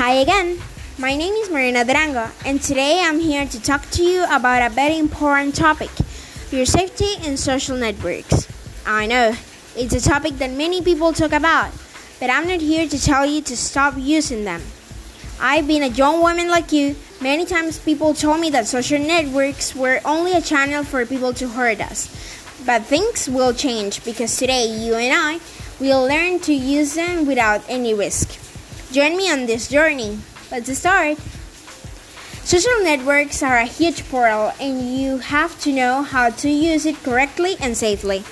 Hi again. My name is Marina Durango, and today I'm here to talk to you about a very important topic your safety in social networks. I know, it's a topic that many people talk about, but I'm not here to tell you to stop using them. I've been a young woman like you. Many times people told me that social networks were only a channel for people to hurt us. But things will change because today you and I will learn to use them without any risk. Join me on this journey. Let's start. Social networks are a huge portal, and you have to know how to use it correctly and safely.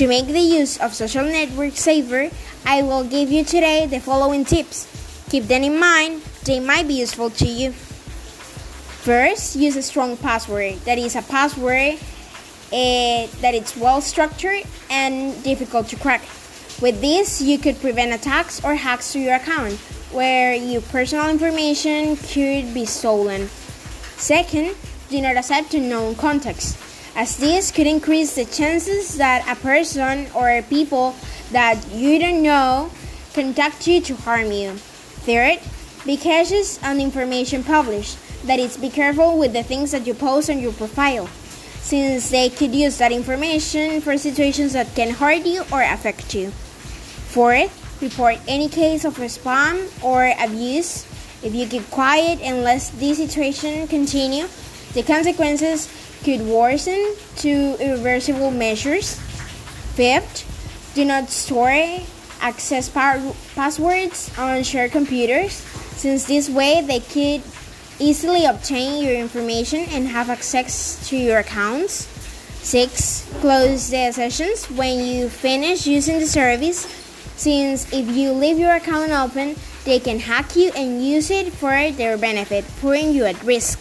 To make the use of social networks safer, I will give you today the following tips. Keep them in mind, they might be useful to you. First, use a strong password. That is a password uh, that is well structured and difficult to crack. With this, you could prevent attacks or hacks to your account where your personal information could be stolen. Second, do not accept unknown contacts, as this could increase the chances that a person or people that you don't know contact you to harm you. Third, be cautious on information published. That is, be careful with the things that you post on your profile, since they could use that information for situations that can hurt you or affect you. Fourth, report any case of spam or abuse. If you keep quiet and let this situation continue, the consequences could worsen to irreversible measures. Fifth, do not store access passwords on shared computers, since this way they could easily obtain your information and have access to your accounts. 6. Close the sessions when you finish using the service since if you leave your account open, they can hack you and use it for their benefit, putting you at risk.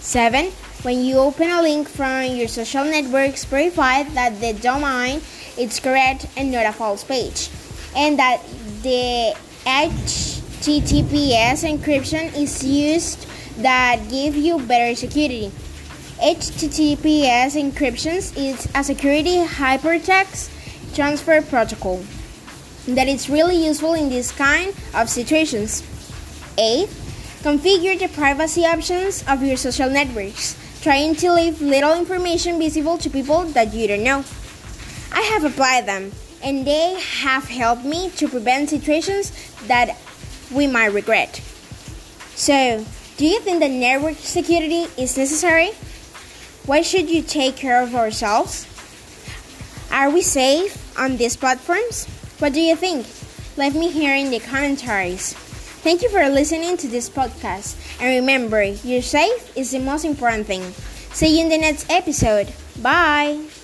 7. When you open a link from your social networks, verify that the domain is correct and not a false page, and that the HTTPS encryption is used that give you better security. HTTPS encryptions is a security hypertext transfer protocol that is really useful in this kind of situations. 8. Configure the privacy options of your social networks, trying to leave little information visible to people that you don't know. I have applied them, and they have helped me to prevent situations that we might regret. So, do you think that network security is necessary? Why should you take care of ourselves? Are we safe on these platforms? What do you think? Let me hear in the commentaries. Thank you for listening to this podcast. And remember, your safe is the most important thing. See you in the next episode. Bye.